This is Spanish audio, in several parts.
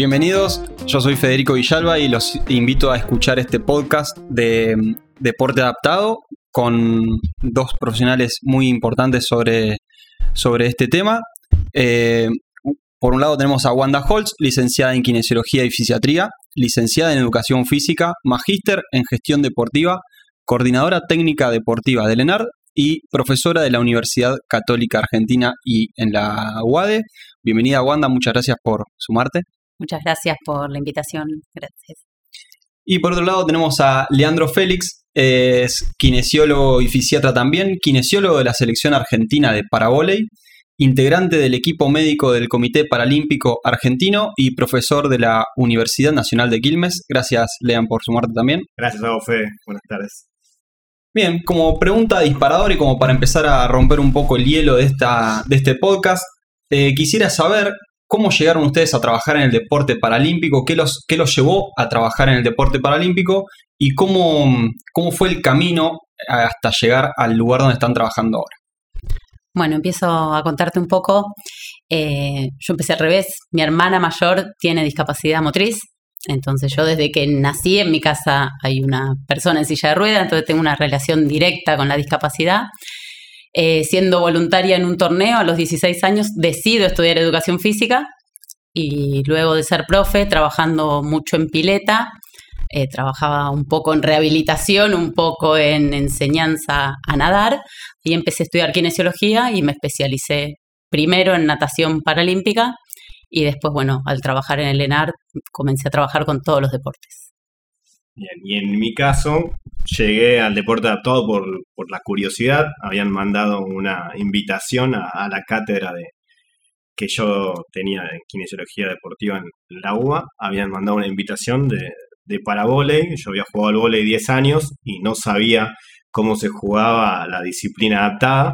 Bienvenidos, yo soy Federico Villalba y los invito a escuchar este podcast de mm, deporte adaptado con dos profesionales muy importantes sobre, sobre este tema. Eh, por un lado tenemos a Wanda Holtz, licenciada en Kinesiología y Fisiatría, licenciada en Educación Física, magíster en Gestión Deportiva, coordinadora técnica deportiva del ENAR y profesora de la Universidad Católica Argentina y en la UADE. Bienvenida Wanda, muchas gracias por sumarte. Muchas gracias por la invitación. Gracias. Y por otro lado tenemos a Leandro Félix, es kinesiólogo y fisiatra también, kinesiólogo de la selección argentina de paravoley, integrante del equipo médico del Comité Paralímpico Argentino y profesor de la Universidad Nacional de Quilmes. Gracias, Lean, por sumarte también. Gracias, Fe. Buenas tardes. Bien, como pregunta disparador y como para empezar a romper un poco el hielo de, esta, de este podcast, eh, quisiera saber cómo llegaron ustedes a trabajar en el deporte paralímpico, qué los, qué los llevó a trabajar en el deporte paralímpico y cómo, cómo fue el camino hasta llegar al lugar donde están trabajando ahora. Bueno, empiezo a contarte un poco. Eh, yo empecé al revés. Mi hermana mayor tiene discapacidad motriz. Entonces yo desde que nací en mi casa hay una persona en silla de ruedas, entonces tengo una relación directa con la discapacidad. Eh, siendo voluntaria en un torneo a los 16 años, decido estudiar educación física y luego de ser profe, trabajando mucho en pileta, eh, trabajaba un poco en rehabilitación, un poco en enseñanza a nadar y empecé a estudiar kinesiología y me especialicé primero en natación paralímpica y después, bueno, al trabajar en el ENAR comencé a trabajar con todos los deportes. Bien, y en mi caso llegué al deporte adaptado por, por la curiosidad. Habían mandado una invitación a, la cátedra de que yo tenía en kinesiología deportiva en la UBA. Habían mandado una invitación de, de paravoley. Yo había jugado al volei 10 años y no sabía cómo se jugaba la disciplina adaptada.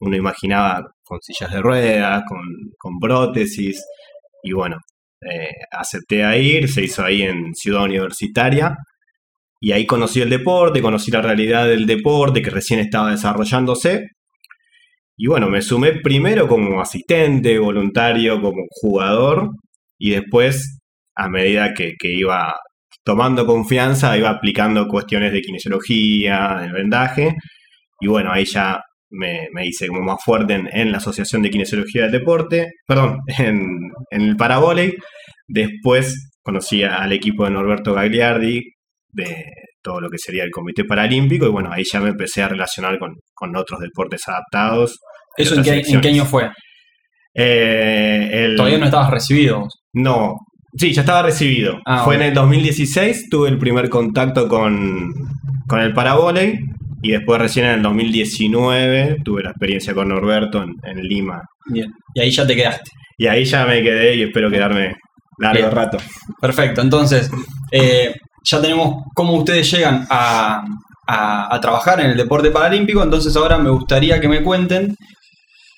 Uno imaginaba con sillas de ruedas, con, con prótesis. Y bueno, eh, acepté a ir, se hizo ahí en Ciudad Universitaria. Y ahí conocí el deporte, conocí la realidad del deporte que recién estaba desarrollándose. Y bueno, me sumé primero como asistente, voluntario, como jugador. Y después, a medida que, iba tomando confianza, iba aplicando cuestiones de kinesiología, de vendaje. Y bueno, ahí ya me, hice como más fuerte en, la Asociación de Kinesiología del Deporte, perdón, en, en el paravoley. Después conocí al equipo de Norberto Gagliardi, de todo lo que sería el Comité Paralímpico y bueno, ahí ya me empecé a relacionar con, otros deportes adaptados. ¿Eso en qué, año fue? Eh, Todavía no estabas recibido. No, sí, ya estaba recibido. Ah, fue en el 2016, tuve el primer contacto con, con el Paravoley y después recién en el 2019 tuve la experiencia con Norberto en, Lima. Bien, y ahí ya te quedaste. Y ahí ya me quedé y espero quedarme largo rato. Perfecto, entonces, eh, ya tenemos cómo ustedes llegan a, trabajar en el deporte paralímpico, entonces ahora me gustaría que me cuenten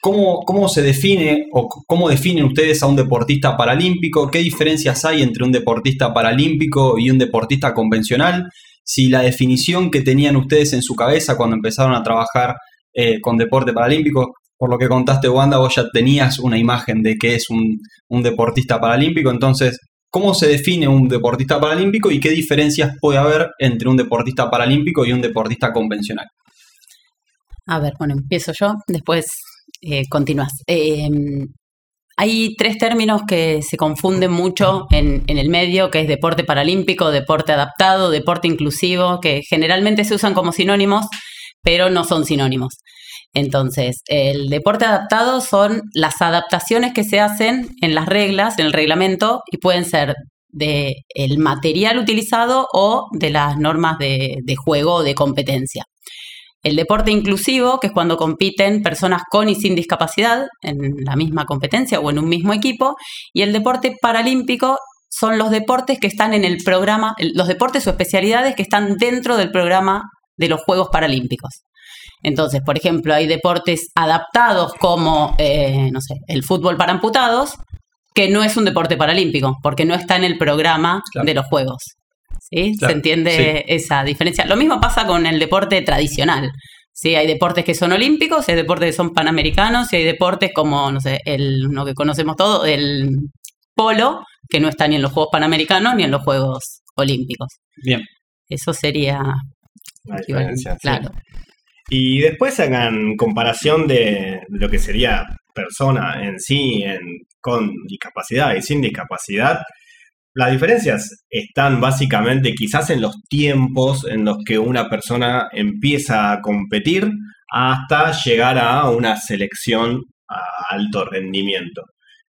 cómo, cómo se define o cómo definen ustedes a un deportista paralímpico, qué diferencias hay entre un deportista paralímpico y un deportista convencional, si la definición que tenían ustedes en su cabeza cuando empezaron a trabajar eh, con deporte paralímpico, por lo que contaste Wanda, vos ya tenías una imagen de qué es un, un deportista paralímpico, entonces ¿Cómo se define un deportista paralímpico y qué diferencias puede haber entre un deportista paralímpico y un deportista convencional? A ver, bueno, empiezo yo, después eh, continúas. Em, hay tres términos que se confunden mucho en, en, el medio, que es deporte paralímpico, deporte adaptado, deporte inclusivo, que generalmente se usan como sinónimos, pero no son sinónimos. Entonces, el deporte adaptado son las adaptaciones que se hacen en las reglas, en el reglamento, y pueden ser del el material utilizado o de las normas de, de juego o de competencia. El deporte inclusivo, que es cuando compiten personas con y sin discapacidad en la misma competencia o en un mismo equipo, y el deporte paralímpico son los deportes que están en el programa, los deportes o especialidades que están dentro del programa de los Juegos Paralímpicos. Entonces, por ejemplo, hay deportes adaptados como, eh, no sé, el fútbol para amputados, que no es un deporte paralímpico, porque no está en el programa de los Juegos. ¿Sí? ¿Se entiende esa diferencia? Lo mismo pasa con el deporte tradicional. ¿sí? Hay deportes que son olímpicos, hay deportes que son panamericanos y hay deportes como, no sé, el, uno que conocemos todos, el polo, que no está ni en los Juegos Panamericanos ni en los Juegos Olímpicos. Bien. Eso sería La diferencia, sí. Y después hagan comparación de lo que sería persona en sí, en- con discapacidad y sin discapacidad. Las diferencias están básicamente quizás en los tiempos en los que una persona empieza a competir hasta llegar a una selección a alto rendimiento.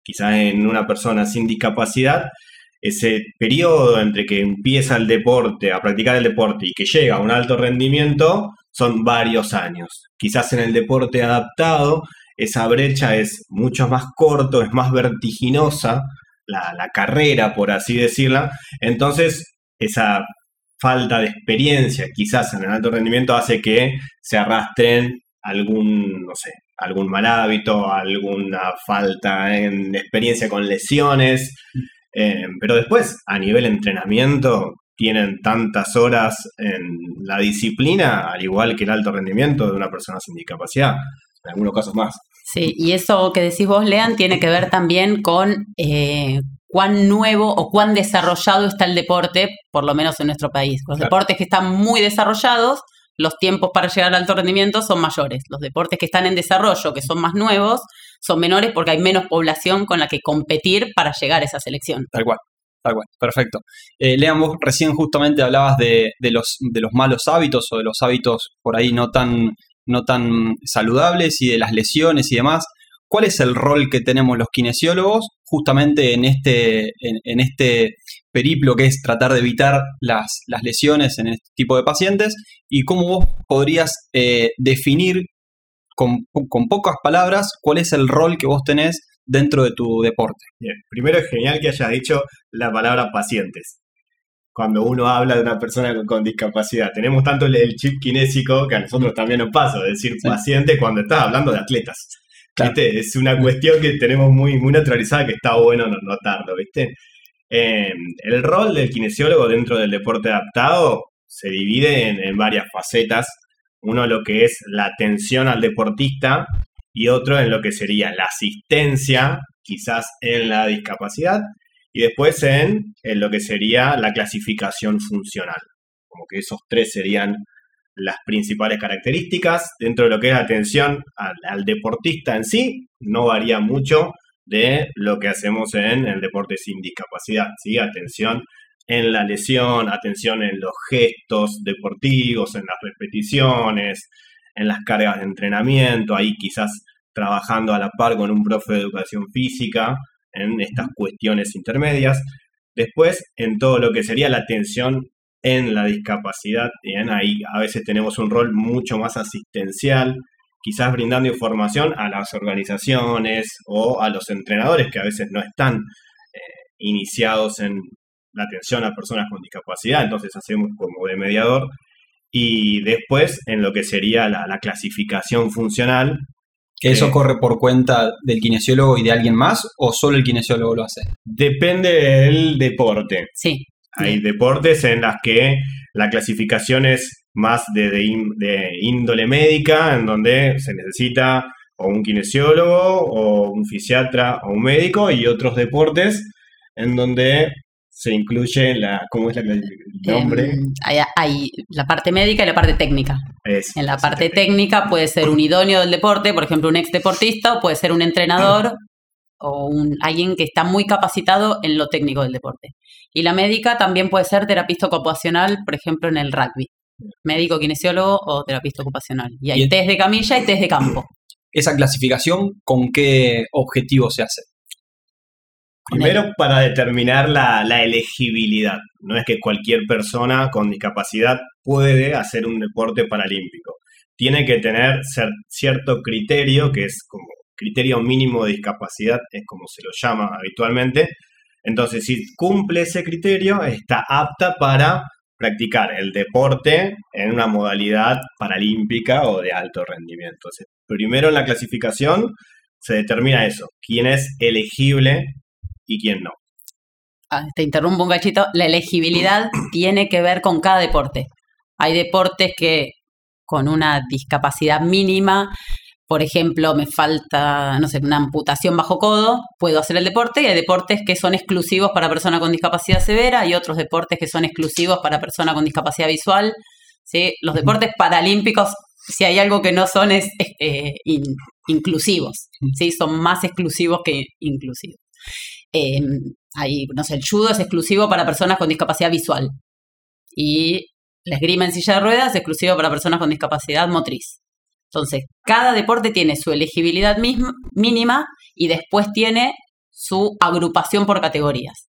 Quizás en una persona sin discapacidad, ese periodo entre que empieza el deporte, a practicar el deporte y que llega a un alto rendimiento, son varios años. Quizás en el deporte adaptado, esa brecha es mucho más corto, es más vertiginosa, la, la carrera, por así decirla. Entonces, esa falta de experiencia, quizás en el alto rendimiento, hace que se arrastren algún, no sé, algún mal hábito, alguna falta en experiencia con lesiones. Eh, pero después, a nivel entrenamiento, tienen tantas horas en la disciplina, al igual que el alto rendimiento de una persona sin discapacidad, en algunos casos más. Sí, y eso que decís vos, Lean, tiene que ver también con eh, cuán nuevo o cuán desarrollado está el deporte, por lo menos en nuestro país. Los Claro. deportes que están muy desarrollados, los tiempos para llegar al alto rendimiento son mayores. Los deportes que están en desarrollo, que son más nuevos, son menores porque hay menos población con la que competir para llegar a esa selección. Tal cual, tal perfecto. Eh, Lean, vos recién justamente hablabas de, de los, de los malos hábitos o de los hábitos por ahí no tan, no tan saludables y de las lesiones y demás. ¿Cuál es el rol que tenemos los kinesiólogos justamente en este, en este periplo que es tratar de evitar las, las lesiones en este tipo de pacientes? ¿Y cómo vos podrías eh, definir con, con pocas palabras cuál es el rol que vos tenés dentro de tu deporte? Bien, primero es genial que hayas dicho la palabra pacientes. Cuando uno habla de una persona con, con discapacidad, tenemos tanto el, el chip kinésico que a nosotros también nos pasa, decir Sí. paciente cuando estás hablando de atletas. Claro. ¿Viste? Es una cuestión que tenemos muy, muy naturalizada que está bueno no- notarlo, ¿viste? Eh, el rol del kinesiólogo dentro del deporte adaptado se divide en, en varias facetas. Uno lo que es la atención al deportista y otro en lo que sería la asistencia, quizás en la discapacidad, y después en, en lo que sería la clasificación funcional. Como que esos tres serían las principales características. Dentro de lo que es la atención al, al deportista en sí, no varía mucho de lo que hacemos en el deporte sin discapacidad. ¿sí? Atención en la lesión, atención en los gestos deportivos, en las repeticiones, en las cargas de entrenamiento, ahí quizás trabajando a la par con un profe de educación física en estas cuestiones intermedias. Después, en todo lo que sería la atención en la discapacidad, ahí a veces tenemos un rol mucho más asistencial, quizás brindando información a las organizaciones o a los entrenadores que a veces no están eh, iniciados en la atención a personas con discapacidad, entonces hacemos como de mediador. Y después en lo que sería la, la clasificación funcional, ¿Que eso Eh. corre por cuenta del kinesiólogo y de alguien más o solo el kinesiólogo lo hace? depende del deporte. Sí. Hay deportes en las que la clasificación es más de, de de índole médica, en donde se necesita o un kinesiólogo o un fisiatra o un médico, y otros deportes en donde se incluye la, ¿cómo es la, el nombre? Em, hay, hay la parte médica y la parte técnica. En la parte técnica puede ser un idóneo del deporte, por ejemplo, un ex deportista, o puede ser un entrenador o un, alguien que está muy capacitado en lo técnico del deporte. Y la médica también puede ser terapista ocupacional, por ejemplo, en el rugby. Médico, kinesiólogo o terapista ocupacional. Y hay Y- test de camilla y test de campo. ¿Esa clasificación con qué objetivo se hace? Primero para determinar la, la elegibilidad. No es que cualquier persona con discapacidad puede hacer un deporte paralímpico. Tiene que tener cierto criterio, que es como criterio mínimo de discapacidad, es como se lo llama habitualmente. Entonces, si cumple ese criterio, está apta para practicar el deporte en una modalidad paralímpica o de alto rendimiento. Entonces, primero en la clasificación se determina eso, quién es elegible y quién no. Ah, te interrumpo un cachito, la elegibilidad tiene que ver con cada deporte. Hay deportes que con una discapacidad mínima por ejemplo, me falta, no sé, una amputación bajo codo, puedo hacer el deporte y hay deportes que son exclusivos para persona con discapacidad severa y otros deportes que son exclusivos para persona con discapacidad visual. ¿sí? Los deportes paralímpicos, si hay algo que no son, es eh, inclusivos, ¿sí? son más exclusivos que inclusivos. Eh, hay, no sé, el judo es exclusivo para personas con discapacidad visual y la esgrima en silla de ruedas es exclusivo para personas con discapacidad motriz. Entonces, cada deporte tiene su elegibilidad mínima y después tiene su agrupación por categorías.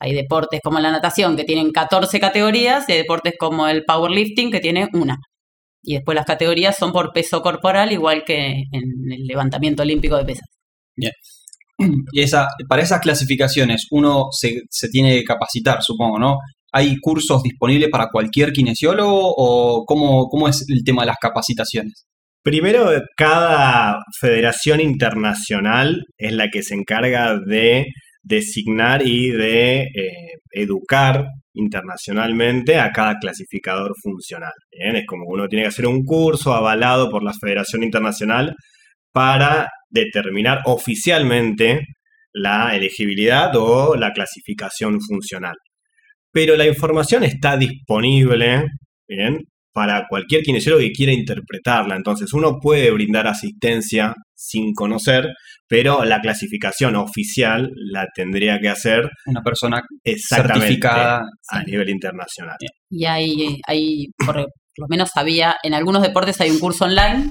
Hay deportes como la natación que tienen 14 categorías y hay deportes como el powerlifting que tiene una. Y después las categorías son por peso corporal, igual que en el levantamiento olímpico de pesas. Esa, para esas clasificaciones uno se, se tiene que capacitar, supongo, ¿no? ¿Hay cursos disponibles para cualquier kinesiólogo o cómo, cómo es el tema de las capacitaciones? Primero, cada federación internacional es la que se encarga de designar y de eh, educar internacionalmente a cada clasificador funcional. Es como uno tiene que hacer un curso avalado por la Federación Internacional para determinar oficialmente la elegibilidad o la clasificación funcional. Pero la información está disponible ¿bien? para cualquier kinesiólogo que quiera interpretarla. Entonces uno puede brindar asistencia sin conocer, pero la clasificación oficial la tendría que hacer una persona certificada a nivel internacional. Y hay, hay, por lo menos había, en algunos deportes hay un curso online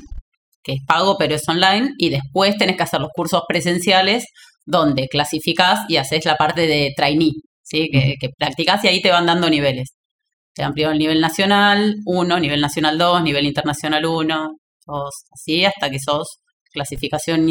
que es pago, pero es online, y después tenés que hacer los cursos presenciales donde clasificás y haces la parte de trainee, ¿sí? que, que practicás y ahí te van dando niveles. Te primero el nivel nacional 1, nivel nacional 2, nivel internacional 1, así hasta que sos clasificación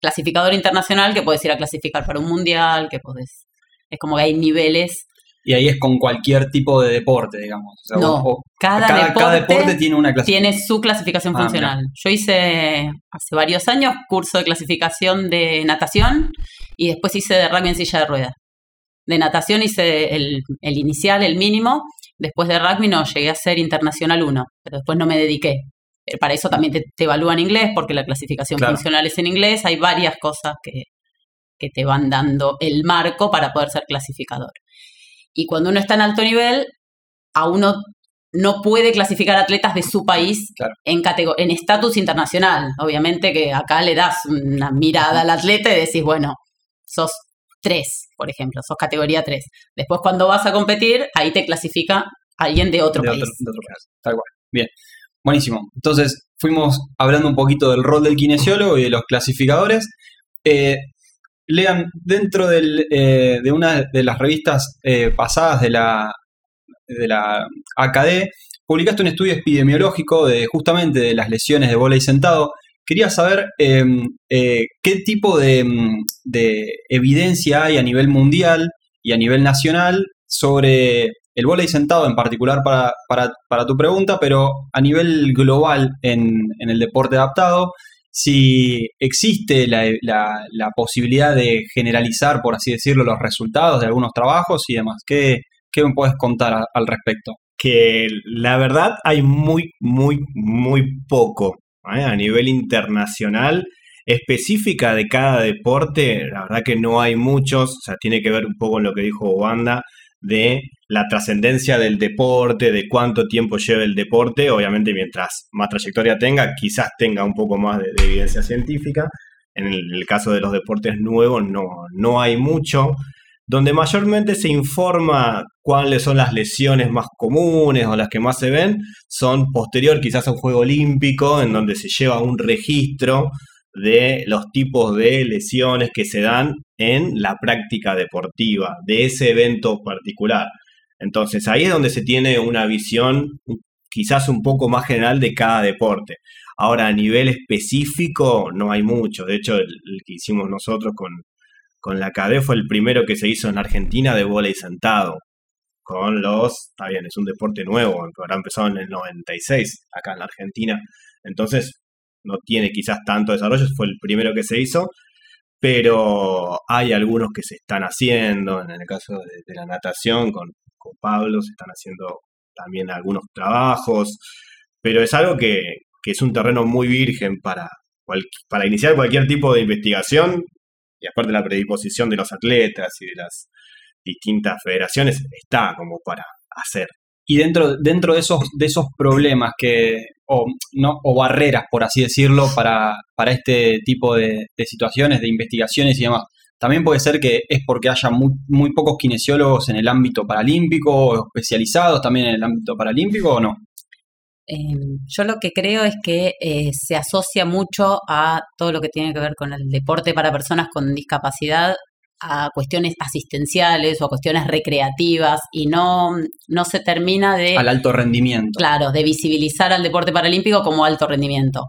clasificador internacional que puedes ir a clasificar para un mundial, que podés... Es como que hay niveles y ahí es con cualquier tipo de deporte, digamos. no, cada, deporte tiene una Tiene su clasificación ah, funcional. Yo hice hace varios años curso de clasificación de natación y después hice de rugby en silla de ruedas. De natación hice el, el inicial, el mínimo, Después de rugby no, llegué a ser internacional 1, pero después no me dediqué. Eh, para eso también te, evalúan inglés, porque la clasificación funcional es en inglés. Hay varias cosas que, que te van dando el marco para poder ser clasificador. Y cuando uno está en alto nivel, a uno no puede clasificar atletas de su país en en estatus internacional. Obviamente que acá le das una mirada al atleta y decís, bueno, sos 3, por ejemplo, sos categoría 3. Después cuando vas a competir, ahí te clasifica alguien de otro país. tal cual. Bien, buenísimo. Entonces, fuimos hablando un poquito del rol del kinesiólogo y de los clasificadores. Eh, lean, dentro eh, de una de las revistas eh, pasadas de la, de la AKD, publicaste un estudio epidemiológico de justamente de las lesiones de bola y sentado. Quería saber em, eh, qué tipo em, de, evidencia hay a nivel mundial y a nivel nacional sobre el volei sentado en particular para, tu pregunta, pero a nivel global en, el deporte adaptado, si existe la, posibilidad de generalizar, por así decirlo, los resultados de algunos trabajos y demás. ¿Qué, qué me puedes contar al respecto? Que la verdad hay muy, muy, muy poco ¿eh? a nivel internacional específica de cada deporte, la verdad que no hay muchos, o sea, tiene que ver un poco con lo que dijo Wanda de la trascendencia del deporte, de cuánto tiempo lleva el deporte, obviamente mientras más trayectoria tenga, quizás tenga un poco más de, evidencia científica. En el, caso de los deportes nuevos no, no hay mucho. Donde mayormente se informa cuáles son las lesiones más comunes o las que más se ven, son posterior quizás a un juego olímpico, en donde se lleva un registro de los tipos de lesiones que se dan en la práctica deportiva, de ese evento particular. Entonces ahí es donde se tiene una visión quizás un poco más general de cada deporte. Ahora a nivel específico no hay mucho, de hecho el, que hicimos nosotros con, con la KD fue el primero que se hizo en Argentina de y sentado. Con los, está bien, es un deporte nuevo, habrá empezado en el 96 acá en la Argentina. Entonces, no tiene quizás tanto desarrollo, fue el primero que se hizo, pero hay algunos que se están haciendo, en el caso de, la natación, con, con, Pablo se están haciendo también algunos trabajos, pero es algo que, que es un terreno muy virgen para, para iniciar cualquier tipo de investigación, y aparte la predisposición de los atletas y de las distintas federaciones, está como para hacer. Y dentro, dentro de, esos, de esos problemas que, o, no, o barreras, por así decirlo, para, para este tipo de, situaciones, de investigaciones y demás, también puede ser que es porque haya muy, pocos kinesiólogos en el ámbito paralímpico, especializados también en el ámbito paralímpico, ¿o no? Eh, yo lo que creo es que eh, se asocia mucho a todo lo que tiene que ver con el deporte para personas con discapacidad a cuestiones asistenciales o a cuestiones recreativas y no, no se termina de, Al alto rendimiento. claro, de visibilizar al deporte paralímpico como alto rendimiento.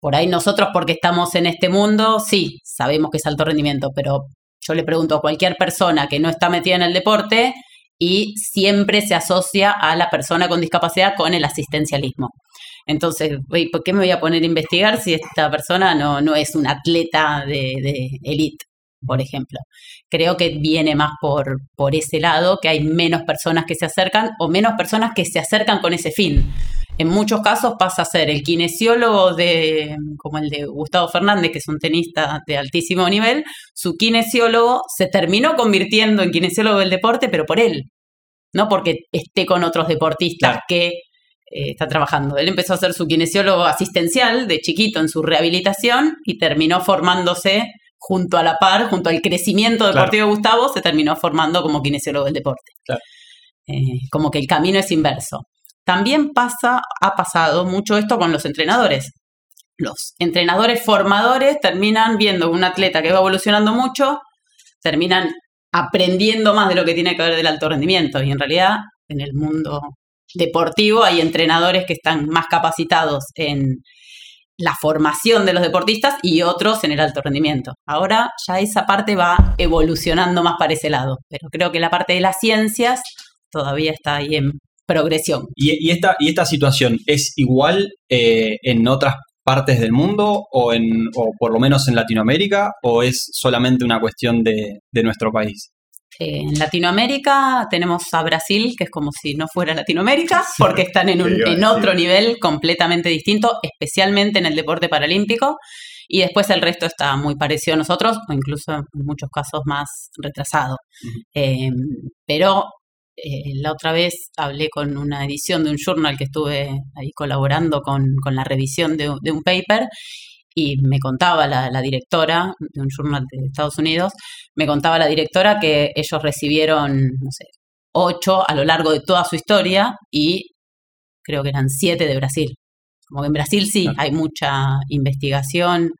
Por ahí nosotros porque estamos en este mundo, sí, sabemos que es alto rendimiento, pero yo le pregunto a cualquier persona que no está metida en el deporte y siempre se asocia a la persona con discapacidad con el asistencialismo. Entonces, ¿por qué me voy a poner a investigar si esta persona no, no es un atleta de, de elite, por ejemplo? Creo que viene más por, por ese lado, que hay menos personas que se acercan o menos personas que se acercan con ese fin. En muchos casos pasa a ser el kinesiólogo de, como el de Gustavo Fernández, que es un tenista de altísimo nivel, su kinesiólogo se terminó convirtiendo en kinesiólogo del deporte, pero por él, no porque esté con otros deportistas Claro. que eh, está trabajando. Él empezó a ser su kinesiólogo asistencial de chiquito en su rehabilitación y terminó formándose junto a la par, junto al crecimiento deportivo de Gustavo, se terminó formando como kinesiólogo del deporte. Claro. Eh, como que el camino es inverso. También pasa, ha pasado mucho esto con los entrenadores. Los entrenadores formadores terminan viendo un atleta que va evolucionando mucho, terminan aprendiendo más de lo que tiene que ver del alto rendimiento. Y en realidad, en el mundo deportivo hay entrenadores que están más capacitados en la formación de los deportistas y otros en el alto rendimiento. Ahora ya esa parte va evolucionando más para ese lado, pero creo que la parte de las ciencias todavía está ahí en progresión. ¿Y, esta, ¿Y esta situación es igual eh, en otras partes del mundo o, en, o por lo menos en Latinoamérica o es solamente una cuestión de, de nuestro país? Eh, En Latinoamérica tenemos a Brasil, que es como si no fuera Latinoamérica, Sí, porque están en, un- en otro nivel completamente distinto, especialmente en el deporte paralímpico. Y después el resto está muy parecido a nosotros, o incluso en muchos casos más retrasado. Eh, pero eh, la otra vez hablé con una edición de un journal que estuve ahí colaborando con, con la revisión de, de un paper y me contaba la, la directora de un journal de Estados Unidos, me contaba la directora que ellos recibieron, no sé, ocho a lo largo de toda su historia y creo que eran siete de Brasil. Como que en Brasil sí Claro. hay mucha investigación,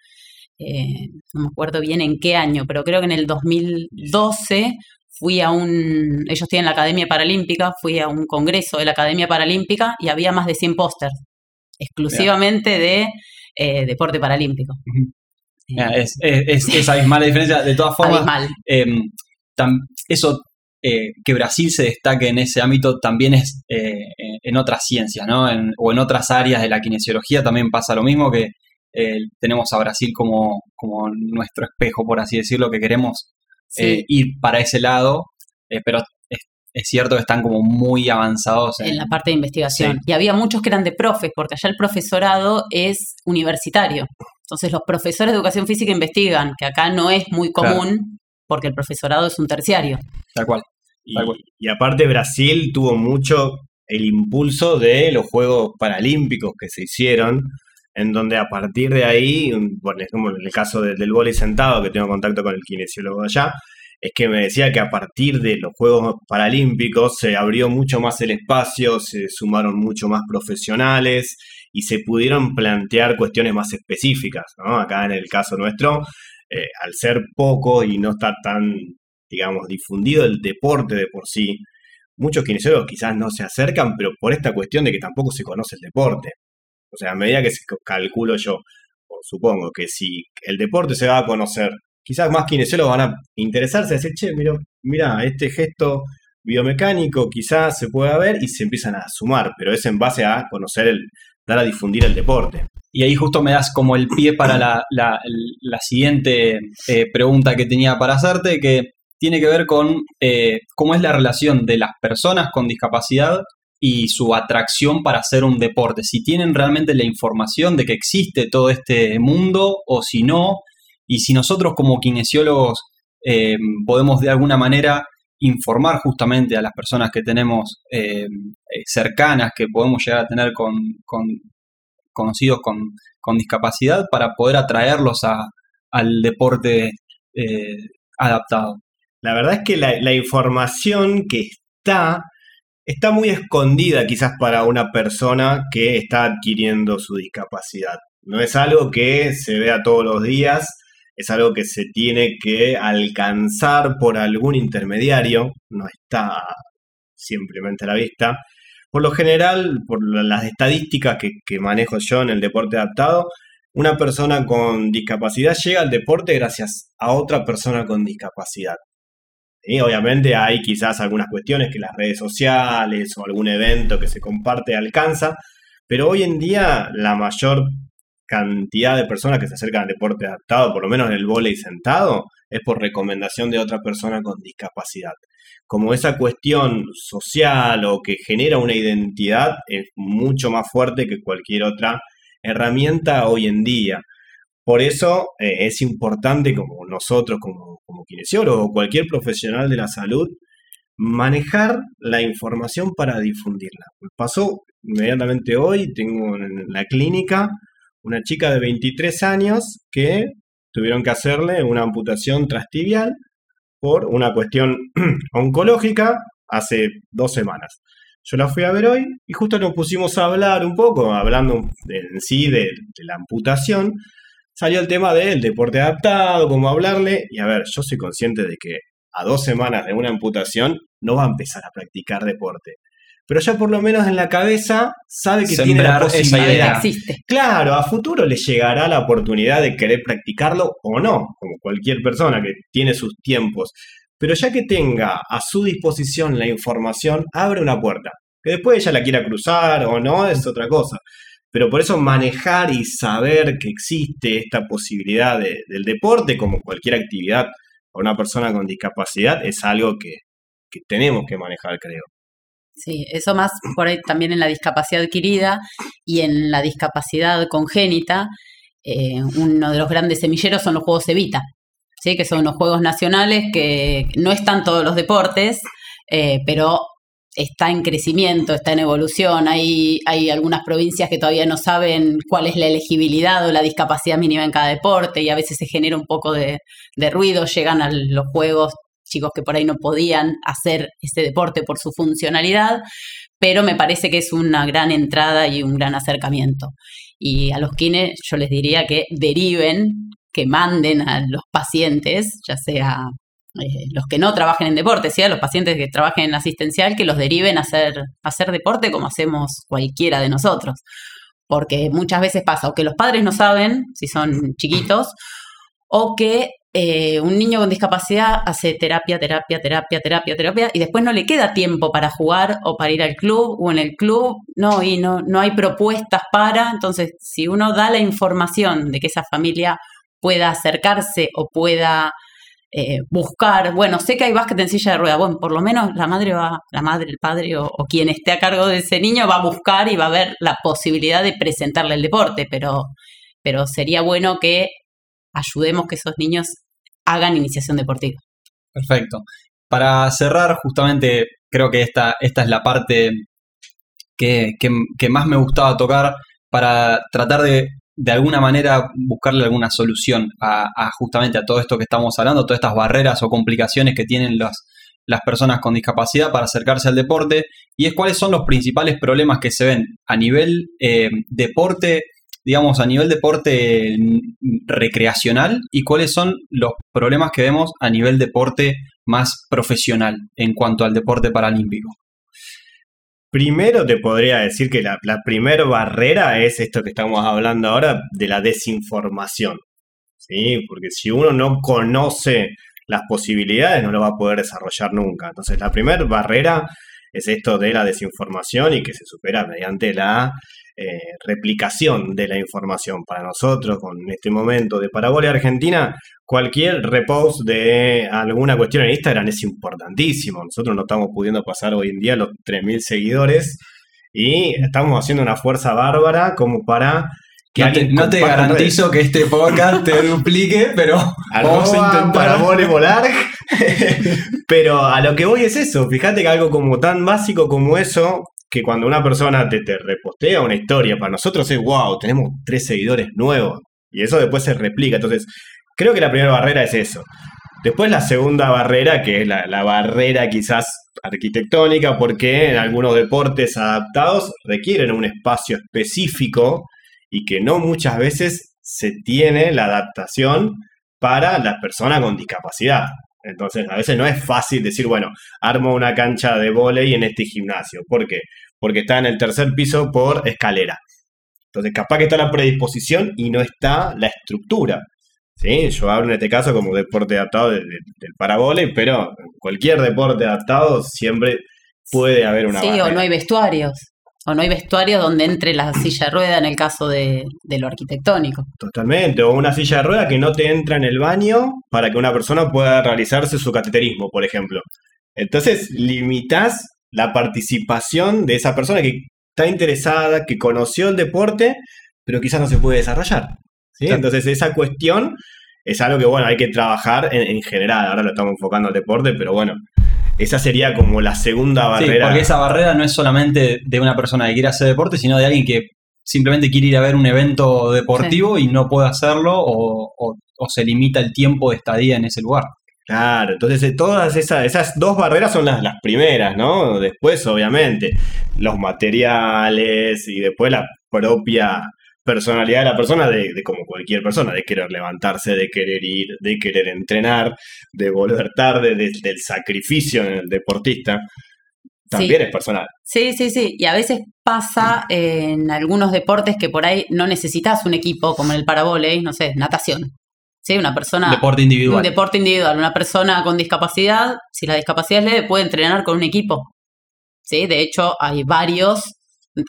eh, no me acuerdo bien en qué año, pero creo que en el 2012 fui a un, ellos tienen la Academia Paralímpica, fui a un congreso de la Academia Paralímpica y había más de 100 pósters exclusivamente de eh, deporte paralímpico. Mira, Es, es, es, es abismal la diferencia. De todas formas, eh, tam- eso eh, que Brasil se destaque en ese ámbito también es eh, en otras ciencias, ¿no? En- o en otras áreas de la kinesiología también pasa lo mismo que eh, tenemos a Brasil como, como nuestro espejo, por así decirlo, que queremos Sí. eh, ir para ese lado, pero es, cierto que están como muy avanzados en, en la parte de investigación. Sí. Y había muchos que eran de profes, porque allá el profesorado es universitario. Entonces los profesores de educación física investigan, que acá no es muy Claro. común, porque el profesorado es un terciario. tal cual. Y, Tal cual. y aparte Brasil tuvo mucho el impulso de los Juegos Paralímpicos que se hicieron, en donde a partir de ahí, por ejemplo, en el caso del, del vóley sentado, que tengo contacto con el kinesiólogo de allá, es que me decía que a partir de los Juegos Paralímpicos se abrió mucho más el espacio, se sumaron mucho más profesionales y se pudieron plantear cuestiones más específicas. Acá en el caso nuestro, eh, al ser poco y no estar tan, digamos, difundido el deporte de por sí, muchos kinesiólogos quizás no se acercan, pero por esta cuestión de que tampoco se conoce el deporte. O sea, a medida que calculo yo, supongo que si el deporte se va a conocer, quizás más kinesiólogos van a interesarse, a decir, che, mira, mira, este gesto biomecánico quizás se pueda ver y se empiezan a sumar, pero es en base a conocer el, dar a difundir el deporte. Y ahí justo me das como el pie para la, la- la siguiente eh, pregunta que tenía para hacerte, que tiene que ver con eh, cómo es la relación de las personas con discapacidad y su atracción para hacer un deporte. Si tienen realmente la información de que existe todo este mundo o si no, y si nosotros como kinesiólogos eh, podemos de alguna manera informar justamente a las personas que tenemos eh, cercanas, que podemos llegar a tener con, conocidos con, discapacidad, para poder atraerlos al deporte adaptado. La verdad es que la, información que está está muy escondida quizás para una persona que está adquiriendo su discapacidad. No es algo que se vea todos los días, es algo que se tiene que alcanzar por algún intermediario, no está simplemente a la vista. Por lo general, por las estadísticas que, manejo yo en el deporte adaptado, una persona con discapacidad llega al deporte gracias a otra persona con discapacidad. Y obviamente hay quizás algunas cuestiones que las redes sociales o algún evento que se comparte alcanza, pero hoy en día la mayor cantidad de personas que se acercan al deporte adaptado, por lo menos en el volei sentado, es por recomendación de otra persona con discapacidad. Como esa cuestión social o que genera una identidad es mucho más fuerte que cualquier otra herramienta hoy en día. Por eso eh, es importante como nosotros, como, como kinesiólogos o cualquier profesional de la salud, manejar la información para difundirla. pasó inmediatamente hoy, tengo en la clínica una chica de 23 años que tuvieron que hacerle una amputación trastibial por una cuestión oncológica hace dos semanas. Yo la fui a ver hoy y justo nos pusimos a hablar un poco, hablando en sí de la amputación, salió el tema del deporte adaptado, cómo hablarle. Y a ver, yo soy consciente de que a dos semanas de una amputación no va a empezar a practicar deporte. Pero ya por lo menos en la cabeza sabe que tiene la posibilidad. Existe. Claro, a futuro le llegará la oportunidad de querer practicarlo o no, como cualquier persona que tiene sus tiempos. Pero ya que tenga a su disposición la información, abre una puerta. Que después ella la quiera cruzar o no es otra cosa. Pero por eso manejar y saber que existe esta posibilidad del deporte como cualquier actividad para una persona con discapacidad es algo que, tenemos que manejar, creo. Sí, eso más por ahí también en la discapacidad adquirida y en la discapacidad congénita. Eh, uno de los grandes semilleros son los Juegos Evita, ¿sí? que son los Juegos Nacionales que no están todos los deportes, eh, pero está en crecimiento, está en evolución. Hay, hay algunas provincias que todavía no saben cuál es la elegibilidad o la discapacidad mínima en cada deporte y a veces se genera un poco de, ruido. Llegan a los juegos chicos que por ahí no podían hacer ese deporte por su funcionalidad, pero me parece que es una gran entrada y un gran acercamiento. Y a los kines yo les diría que deriven, que manden a los pacientes, ya sea eh, los que no trabajen en deporte, ¿sí? los pacientes que trabajen en asistencial, que los deriven a hacer, hacer deporte como hacemos cualquiera de nosotros. Porque muchas veces pasa o que los padres no saben, si son chiquitos, o que eh, un niño con discapacidad hace terapia, terapia, terapia, terapia, terapia, y después no le queda tiempo para jugar o para ir al club, o en el club, no, y no, no hay propuestas para. Entonces, si uno da la información de que esa familia pueda acercarse o pueda eh, buscar, bueno, sé que hay básquet en silla de rueda, bueno, por lo menos la madre va, la madre, el padre o, quien esté a cargo de ese niño va a buscar y va a ver la posibilidad de presentarle el deporte, pero, pero sería bueno que ayudemos que esos niños hagan iniciación deportiva. Perfecto. Para cerrar, justamente creo que esta, esta es la parte que, que más me gustaba tocar para tratar de de alguna manera buscarle alguna solución a, justamente a todo esto que estamos hablando, todas estas barreras o complicaciones que tienen las personas con discapacidad para acercarse al deporte y es cuáles son los principales problemas que se ven a nivel eh, deporte, digamos, a nivel deporte recreacional y cuáles son los problemas que vemos a nivel deporte más profesional en cuanto al deporte paralímpico. Primero te podría decir que la, primera barrera es esto que estamos hablando ahora de la desinformación. ¿sí? Porque si uno no conoce las posibilidades no lo va a poder desarrollar nunca. Entonces la primera barrera es esto de la desinformación y que se supera mediante la eh, replicación de la información. Para nosotros, con este momento de Parabola Argentina, cualquier repost de alguna cuestión en Instagram es importantísimo. Nosotros no estamos pudiendo pasar hoy en día los 3.000 seguidores y estamos haciendo una fuerza bárbara como para que no te, no garantizo que este podcast te duplique, pero vamos a intentar. volar. Pero a lo que voy es eso. Fíjate que algo como tan básico como eso, que cuando una persona te, te repostea una historia, para nosotros es wow, tenemos tres seguidores nuevos. Y eso después se replica. Entonces, creo que la primera barrera es eso. Después la segunda barrera, que es la, la barrera quizás arquitectónica, porque en algunos deportes adaptados requieren un espacio específico y que no muchas veces se tiene la adaptación para la persona con discapacidad. Entonces, a veces no es fácil decir, bueno, armo una cancha de vóley en este gimnasio. ¿Por qué? Porque está en el tercer piso por escalera. Entonces, capaz que está la predisposición y no está la estructura. ¿Sí? Yo hablo en este caso como deporte adaptado de- de- del parabole, pero cualquier deporte adaptado siempre puede haber una Sí, o no hay vestuarios. O no hay vestuarios donde entre la silla de rueda en el caso de, de lo arquitectónico. Totalmente, o una silla de rueda que no te entra en el baño para que una persona pueda realizarse su cateterismo, por ejemplo. Entonces, limitas la participación de esa persona que está interesada, que conoció el deporte, pero quizás no se puede desarrollar. Entonces, esa cuestión es algo que, bueno, hay que trabajar en, en general. Ahora lo estamos enfocando al deporte, pero bueno, esa sería como la segunda Sí, barrera. porque esa barrera no es solamente de una persona que quiere hacer deporte, sino de alguien que simplemente quiere ir a ver un evento deportivo y no puede hacerlo o, o- o se limita el tiempo de estadía en ese lugar. Claro, entonces eh, todas esas, esas dos barreras son las, las primeras, ¿no? Después, obviamente, los materiales y después la propia personalidad de la persona, de, de como cualquier persona, de querer levantarse, de querer ir, de querer entrenar, de volver tarde, de- del sacrificio en el deportista, también es personal. Sí, sí, sí. Y a veces pasa en algunos deportes que por ahí no necesitas un equipo, como en el paravoley, no sé, natación. Sí, una persona. Deporte individual. Un deporte individual. Una persona con discapacidad, si la discapacidad es leve, puede entrenar con un equipo. Sí, de hecho, hay varios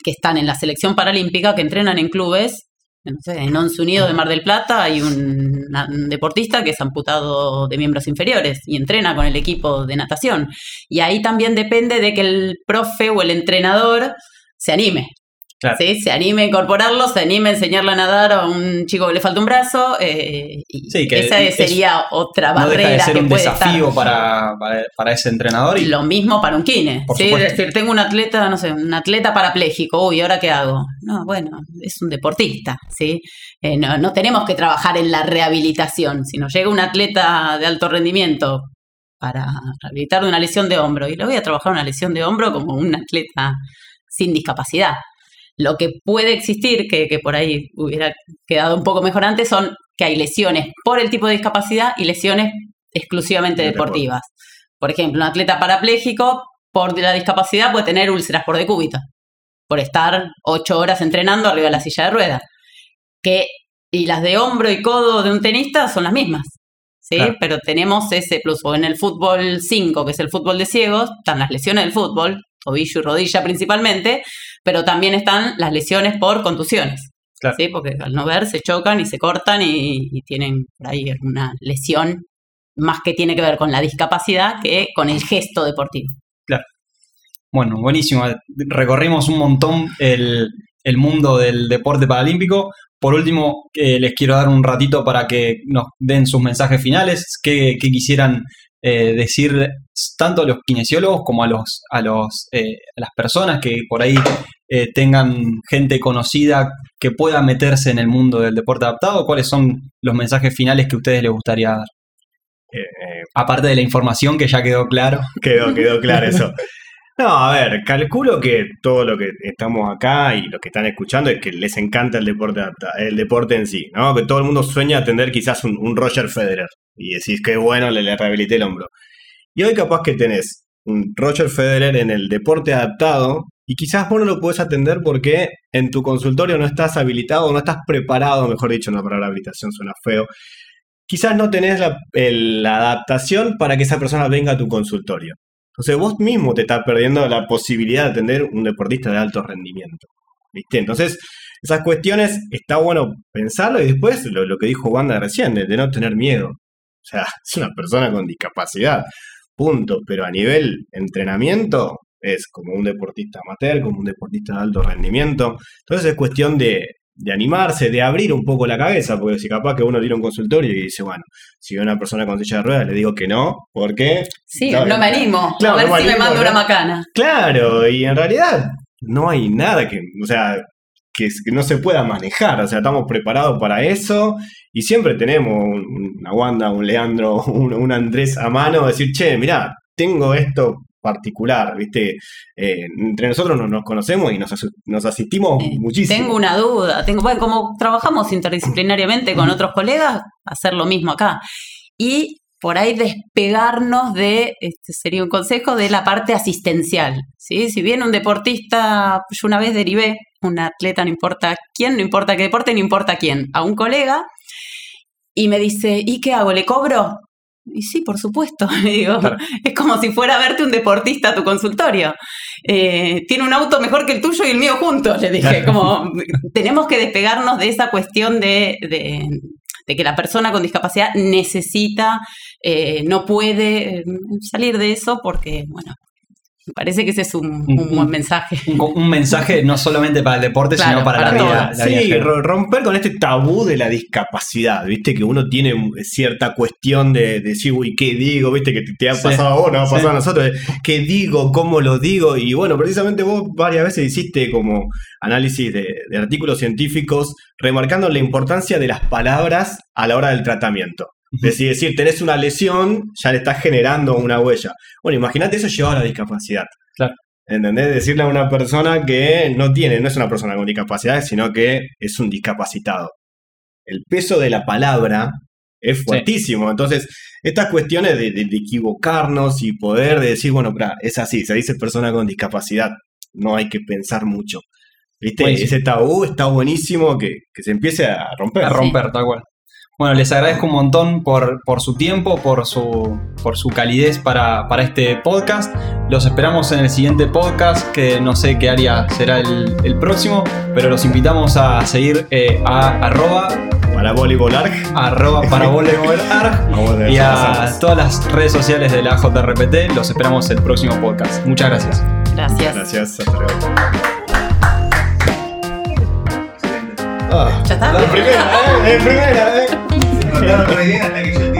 que están en la selección paralímpica que entrenan en clubes. No sé, en Once Unido de Mar del Plata hay un, un deportista que es amputado de miembros inferiores y entrena con el equipo de natación. Y ahí también depende de que el profe o el entrenador se anime. Claro. ¿sí? Se anime a incorporarlo, se anime a enseñarle a nadar a un chico que le falta un brazo. eh, y Sí, que esa es- sería otra no deja de barrera ser que un puede desafío estar. para, para, para ese entrenador y Lo mismo para un kine. ¿sí? Es decir, tengo un atleta, no sé, un atleta parapléjico. Uy, ¿ahora qué hago? No, bueno, es un deportista, ¿sí? Eh, no, no tenemos que trabajar en la rehabilitación. Si nos llega un atleta de alto rendimiento para rehabilitar de una lesión de hombro, y lo voy a trabajar una lesión de hombro como un atleta sin discapacidad. Lo que puede existir, que, que por ahí hubiera quedado un poco mejor antes, son que hay lesiones por el tipo de discapacidad y lesiones exclusivamente deportivas. Por ejemplo, un atleta parapléjico por la discapacidad puede tener úlceras por decúbito, por estar ocho horas entrenando arriba de la silla de ruedas. Que, y las de hombro y codo de un tenista son las mismas. ¿sí? Claro. Pero tenemos ese plus. O en el fútbol 5, que es el fútbol de ciegos, están las lesiones del fútbol, tobillo y rodilla principalmente, pero también están las lesiones por contusiones. Claro. ¿sí? Porque al no ver se chocan y se cortan y, y tienen por ahí una lesión más que tiene que ver con la discapacidad que con el gesto deportivo. Bueno, buenísimo. Recorrimos un montón el, el mundo del deporte paralímpico. Por último, eh, les quiero dar un ratito para que nos den sus mensajes finales, que, quisieran eh, decir tanto a los kinesiólogos como a los a los eh, a las personas que por ahí eh, tengan gente conocida que pueda meterse en el mundo del deporte adaptado. ¿Cuáles son los mensajes finales que a ustedes les gustaría dar? Eh, Aparte de la información que ya quedó claro. Quedó, quedó claro eso. No, a ver, calculo que todo lo que estamos acá y los que están escuchando es que les encanta el deporte el deporte en sí, ¿no? Que todo el mundo sueña tener quizás un, un Roger Federer y decís que bueno, le, le rehabilité el hombro. Y hoy capaz que tenés un Roger Federer en el deporte adaptado y quizás vos no lo podés atender porque en tu consultorio no estás habilitado, no estás preparado, mejor dicho, no la palabra habilitación suena feo. Quizás no tenés la, la adaptación para que esa persona venga a tu consultorio. Entonces vos mismo te estás perdiendo la posibilidad de tener un deportista de alto rendimiento. ¿Viste? Entonces, esas cuestiones está bueno pensarlo y después lo, que dijo Wanda recién, de no tener miedo. O sea, es una persona con discapacidad, punto. Pero a nivel entrenamiento es como un deportista amateur, como un deportista de alto rendimiento. Entonces es cuestión de, de animarse, de abrir un poco la cabeza, porque si capaz que uno tiene un consultorio y dice, bueno, si veo una persona con silla de ruedas, le digo que no, ¿por qué? Sí, No, no me animo. Claro, a ver no me si me mando ¿no? una macana. Claro, y en realidad no hay nada que, o sea, que, no se pueda manejar, o sea, estamos preparados para eso y siempre tenemos un- una Wanda, un Leandro, un, un Andrés a mano, decir, che, mirá, tengo esto particular, ¿viste? Eh, entre nosotros no nos conocemos y nos, nos asistimos Eh, muchísimo. Tengo una duda. Tengo, bueno, como trabajamos interdisciplinariamente con otros colegas, hacer lo mismo acá. Y por ahí despegarnos de, este sería un consejo, de la parte asistencial. ¿sí? Si bien un deportista, yo una vez derivé, un atleta, no importa quién, no importa qué deporte, no importa quién, a un colega, y me dice, ¿y qué hago? ¿Le cobro? Y sí, por supuesto. Le digo, Claro. es como si fuera a verte un deportista a tu consultorio. Eh, tiene un auto mejor que el tuyo y el mío juntos, le dije. Como tenemos que despegarnos de esa cuestión de, de- de que la persona con discapacidad necesita, eh, no puede eh, salir de eso porque, bueno, me parece que ese es un, un buen mensaje. Un, un mensaje no solamente para el deporte, Claro, sino para, para la todo. vida. la Sí, romper con este tabú de la discapacidad, viste que uno tiene cierta cuestión de, de decir, uy, ¿qué digo? Viste que te, te ha Sí, pasado a vos, nos ha sí. pasado a nosotros, ¿qué digo? ¿Cómo lo digo? Y bueno, precisamente vos varias veces hiciste como análisis de, de artículos científicos remarcando la importancia de las palabras a la hora del tratamiento. Es decir, decir, tenés una lesión, ya le estás generando una huella. Bueno, imagínate eso llevado a la discapacidad. Claro. ¿Entendés? Decirle a una persona que no tiene, no es una persona con discapacidad, sino que es un discapacitado. El peso de la palabra es fuertísimo. Entonces, estas cuestiones de, de- de equivocarnos y poder de decir, bueno, pra, es así, se dice persona con discapacidad, no hay que pensar mucho. ¿Viste? Buenísimo. Ese tabú está buenísimo que, que se empiece a romper. A romper, tal cual. Bueno, les agradezco un montón por, por su tiempo, por su, por su calidez para, para este podcast. Los esperamos en el siguiente podcast, que no sé qué área será el, el próximo, pero los invitamos a seguir eh, a arroba, Para voleibolar. arroba para voleibol arg, Vamos a ver y a todas las redes sociales de la JRPT. Los esperamos el próximo podcast. Muchas gracias. Gracias. Gracias, hasta luego. Ah, ¿Ya está? la primera, ¿eh? La primera, ¿eh? Se